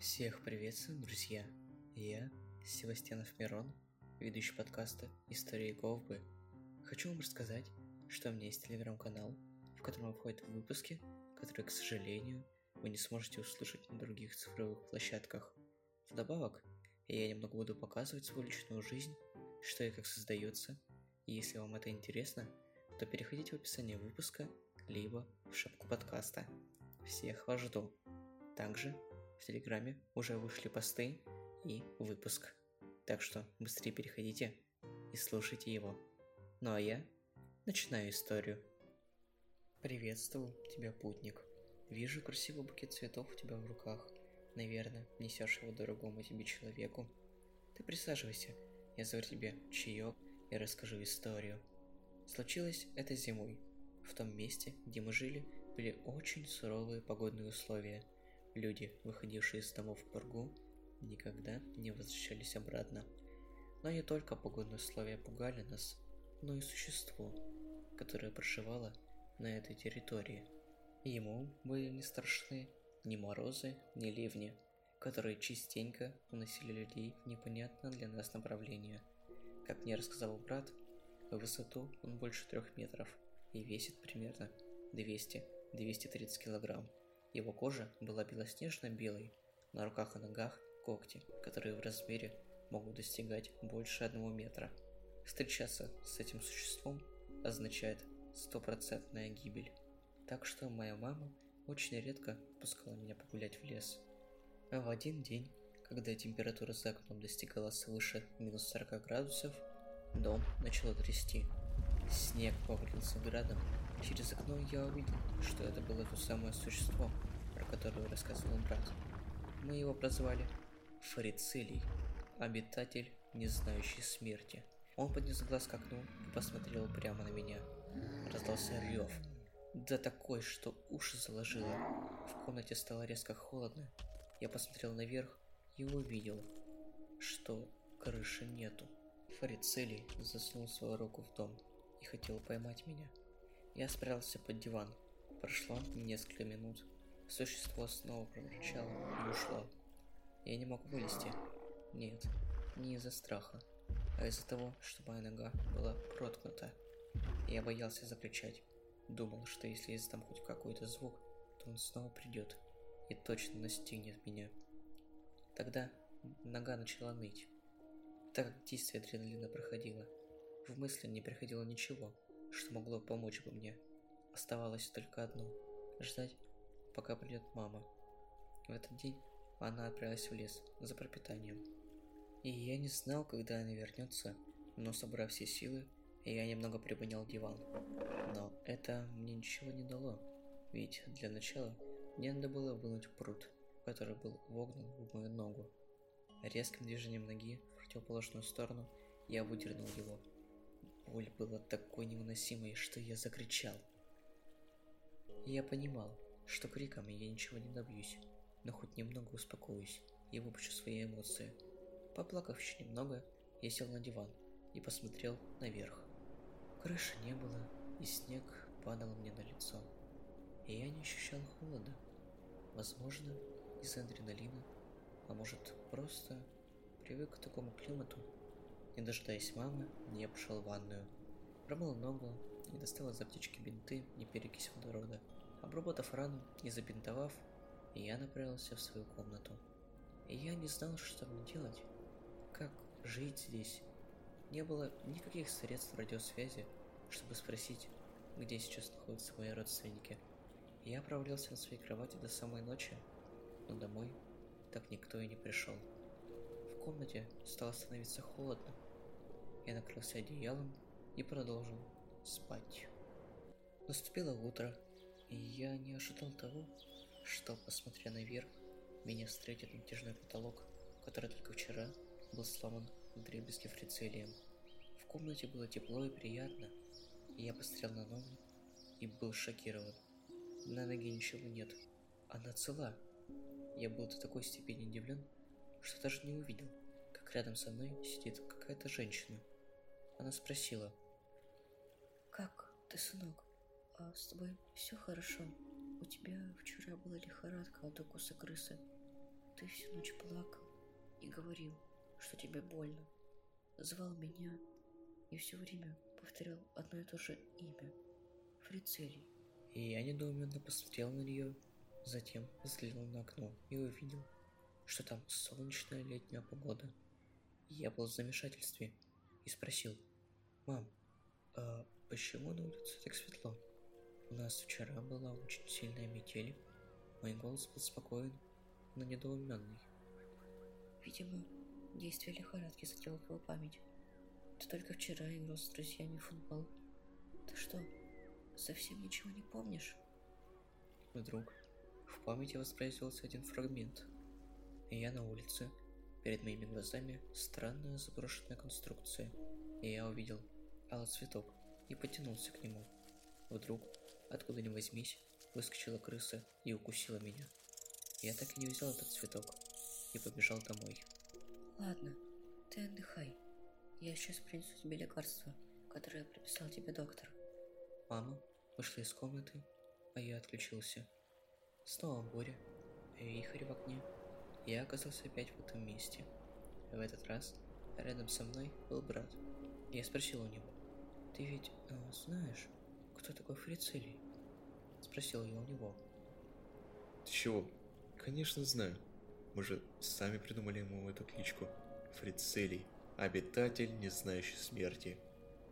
Всех приветствую, друзья! Я, Севастьянов Мирон, ведущий подкаста «Истории Говбы». Хочу вам рассказать, что у меня есть телеграм-канал, в котором выходят выпуски, которые, к сожалению, вы не сможете услышать на других цифровых площадках. Вдобавок, я немного буду показывать свою личную жизнь, что и как создается, и если вам это интересно, то переходите в описание выпуска, либо в шапку подкаста. Всех вас жду. Также в Телеграме уже вышли посты и выпуск. Так что быстрее переходите и слушайте его. Ну а я начинаю историю. Приветствую тебя, путник. Вижу красивый букет цветов у тебя в руках. Наверное, несешь его дорогому тебе человеку. Ты присаживайся, я заварю тебе чаек и расскажу историю. Случилось это зимой. В том месте, где мы жили, были очень суровые погодные условия – Люди, выходившие из домов в Пургу, никогда не возвращались обратно. Но не только погодные условия пугали нас, но и существо, которое проживало на этой территории. Ему были не страшны ни морозы, ни ливни, которые частенько уносили людей в непонятное для нас направление. Как мне рассказал брат, в высоту он больше трех метров и весит примерно 200-230 килограмм. Его кожа была белоснежно-белой, на руках и ногах когти, которые в размере могут достигать больше одного метра. Встречаться с этим существом означает стопроцентная гибель. Так что моя мама очень редко пускала меня погулять в лес. А в один день, когда температура за окном достигала свыше минус 40 градусов, дом начало трясти. Снег повалился градом. Через окно я увидел, что это было то самое существо, про которое рассказывал брат. Мы его прозвали Фарицелий, обитатель, не знающий смерти. Он поднес глаз к окну и посмотрел прямо на меня. Раздался рев. Да такой, что уши заложило. В комнате стало резко холодно. Я посмотрел наверх и увидел, что крыши нету. Фарицелий засунул свою руку в дом и хотел поймать меня. Я спрятался под диван. Прошло несколько минут. Существо снова проворчало и ушло. Я не мог вылезти. Нет, не из-за страха, а из-за того, что моя нога была проткнута. Я боялся закричать. Думал, что если издам хоть какой-то звук, то он снова придет и точно настигнет меня. Тогда нога начала ныть, так как действие адреналина проходило. В мысли не приходило ничего, что могло помочь бы мне. Оставалось только одно – ждать, пока придет мама. В этот день она отправилась в лес за пропитанием. И я не знал, когда она вернется, но собрав все силы, я немного приподнял диван. Но это мне ничего не дало, ведь для начала мне надо было вынуть пруд, который был вогнан в мою ногу. Резким движением ноги в противоположную сторону я выдернул его – Боль была такой невыносимой, что я закричал. Я понимал, что криком я ничего не добьюсь, но хоть немного успокоюсь и выпущу свои эмоции. Поплакав еще немного, я сел на диван и посмотрел наверх. Крыши не было, и снег падал мне на лицо. И я не ощущал холода. Возможно, из-за адреналина, а может просто привык к такому климату. Не дожидаясь мамы, я пошел в ванную. Промыл ногу, не достал из аптечки бинты и перекись водорода. Обработав рану и забинтовав, я направился в свою комнату. И я не знал, что мне делать. Как жить здесь? Не было никаких средств радиосвязи, чтобы спросить, где сейчас находятся мои родственники. Я провалился на своей кровати до самой ночи, но домой так никто и не пришел. В комнате стало становиться холодно, я накрылся одеялом и продолжил спать. Наступило утро, и я не ожидал того, что, посмотря наверх, меня встретит натяжной потолок, который только вчера был сломан дребезги фрицелием. В комнате было тепло и приятно, и я посмотрел на ногу и был шокирован. На ноге ничего нет, она цела. Я был до такой степени удивлен, что даже не увидел, как рядом со мной сидит какая-то женщина. Она спросила. «Как ты, сынок? А с тобой все хорошо? У тебя вчера была лихорадка от укуса крысы. Ты всю ночь плакал и говорил, что тебе больно. Звал меня и все время повторял одно и то же имя. Фрицелий. И я недоуменно посмотрел на нее, затем взглянул на окно и увидел, что там солнечная летняя погода. Я был в замешательстве и спросил, «Мам, а почему на улице так светло? У нас вчера была очень сильная метель». Мой голос был спокоен, но недоуменный. Видимо, действие лихорадки задело твою память. Ты только вчера играл с друзьями в футбол. Ты что, совсем ничего не помнишь? Вдруг в памяти воспроизвелся один фрагмент. И я на улице. Перед моими глазами странная заброшенная конструкция. И я увидел алый цветок и потянулся к нему. Вдруг, откуда ни возьмись, выскочила крыса и укусила меня. Я так и не взял этот цветок и побежал домой. Ладно, ты отдыхай. Я сейчас принесу тебе лекарство, которое прописал тебе доктор. Мама вышла из комнаты, а я отключился. Снова буря, вихрь в окне. Я оказался опять в этом месте. В этот раз рядом со мной был брат. Я спросил у него, «Ты ведь э, знаешь, кто такой Фрицелий?» Спросил я у него. Ты чего? Конечно знаю. Мы же сами придумали ему эту кличку. Фрицелий. Обитатель, не знающий смерти.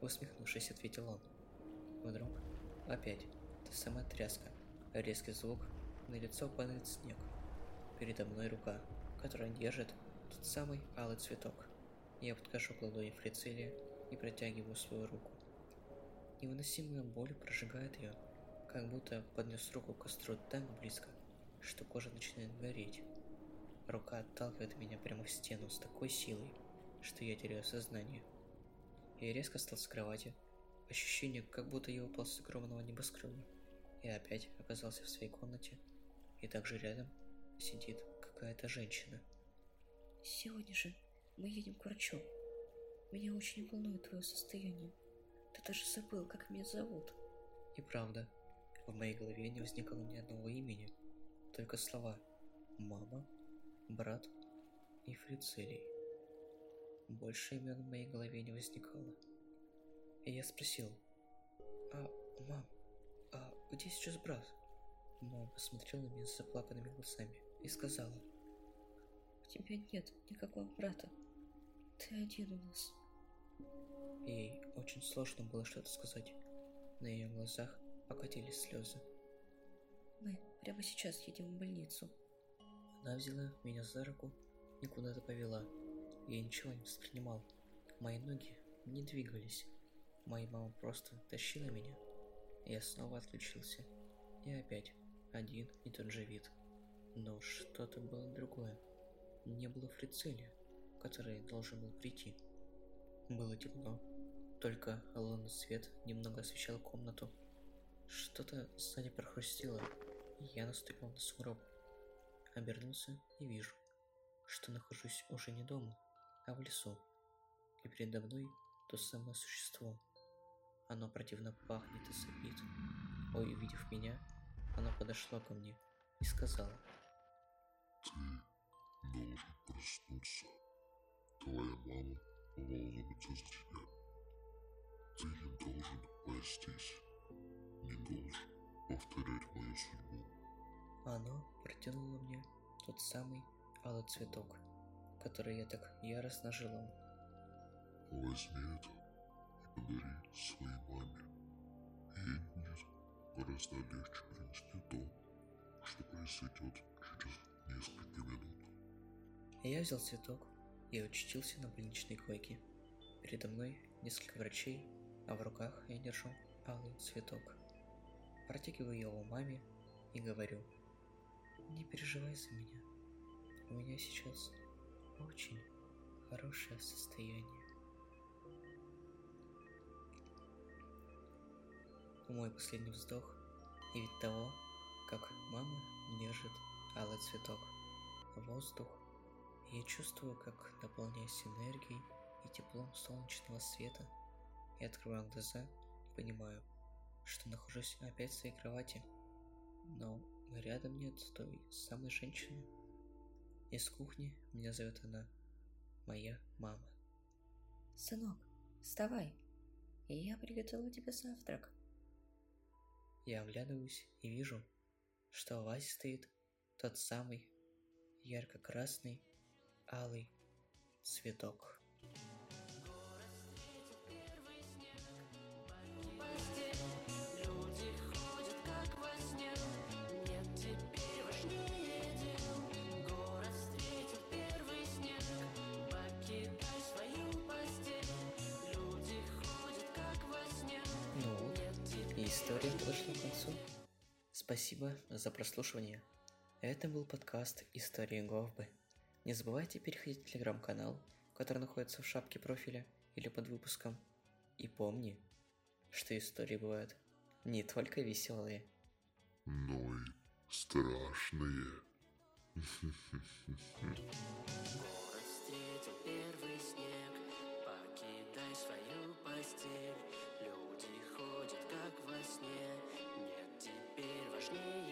Усмехнувшись, ответил он. Вдруг опять та самая тряска. Резкий звук, на лицо падает снег. Передо мной рука, которая держит тот самый алый цветок. Я подхожу к ладони Фрицелия и протягиваю свою руку. Невыносимая боль прожигает ее, как будто поднес руку к костру так близко, что кожа начинает гореть. Рука отталкивает меня прямо в стену с такой силой, что я теряю сознание. Я резко встал с кровати. Ощущение, как будто я упал с огромного небоскреба. И опять оказался в своей комнате. И также рядом сидит какая-то женщина. Сегодня же мы едем к врачу. Меня очень волнует твое состояние. Даже забыл, как меня зовут. И правда, в моей голове не возникало ни одного имени, только слова «мама», «брат» и «фрицелий». Больше имен в моей голове не возникало. И я спросил, «А, мам, а где сейчас брат?» Мама посмотрела на меня с заплаканными глазами и сказала, У тебя нет никакого брата. Ты один у нас. Ей очень сложно было что-то сказать. На ее глазах покатились слезы. Мы прямо сейчас едем в больницу. Она взяла меня за руку и куда-то повела. Я ничего не воспринимал. Мои ноги не двигались. Моя мама просто тащила меня. Я снова отключился. И опять один и тот же вид. Но что-то было другое. Не было фрицелия, который должен был прийти. Было темно. Только лунный свет немного освещал комнату. Что-то сзади прохрустело, и я наступил на сугроб. Обернулся и вижу, что нахожусь уже не дома, а в лесу. И передо мной то самое существо. Оно противно пахнет и сопит. Ой, увидев меня, оно подошло ко мне и сказала. Ты должен проснуться. Твоя мама за тебя. Ты не должен пастись. Не должен повторять мою судьбу. Оно протянуло мне тот самый алый цветок, который я так яростно желал. Возьми это и подари своей маме. Ей будет гораздо легче принести то, что произойдет через несколько минут. Я взял цветок и очутился на больничной койке. Передо мной несколько врачей, а в руках я держу алый цветок. Протягиваю его маме и говорю, не переживай за меня. У меня сейчас очень хорошее состояние. Мой последний вздох и вид того, как мама держит алый цветок. Воздух. Я чувствую, как наполняюсь энергией и теплом солнечного света. И открываю глаза и понимаю, что нахожусь опять в своей кровати. Но рядом нет той самой женщины. Из кухни меня зовет она, моя мама. Сынок, вставай. Я приготовила тебе завтрак. Я оглядываюсь и вижу, что в вазе стоит тот самый ярко-красный алый цветок. Ну история подошла к концу. Спасибо за прослушивание. Это был подкаст «Истории Говбы». Не забывайте переходить в телеграм-канал, который находится в шапке профиля или под выпуском. И помни, что истории бывают не только веселые, но и страшные. Люди ходят как во сне, нет теперь важнее.